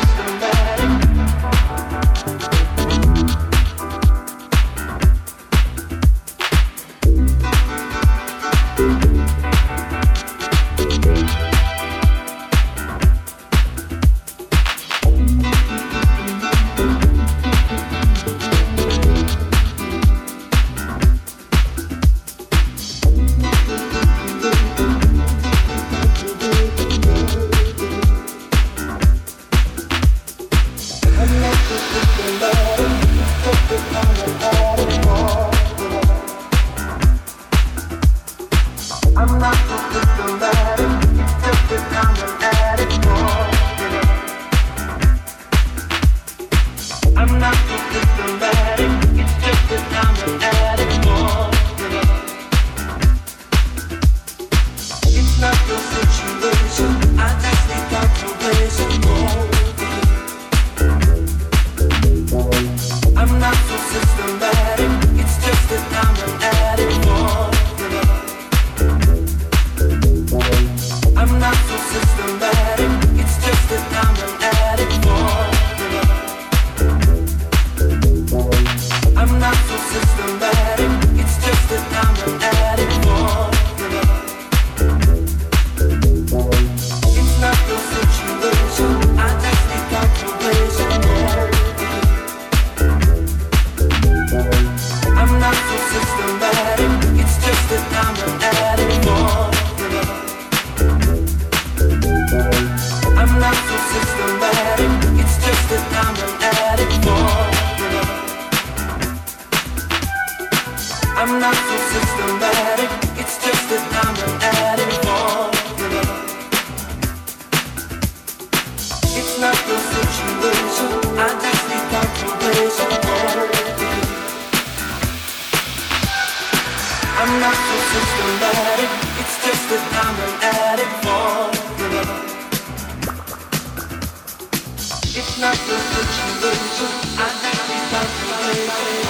system systematic. It's just that I'm an addict for love. It's not the situation. I have to calculate.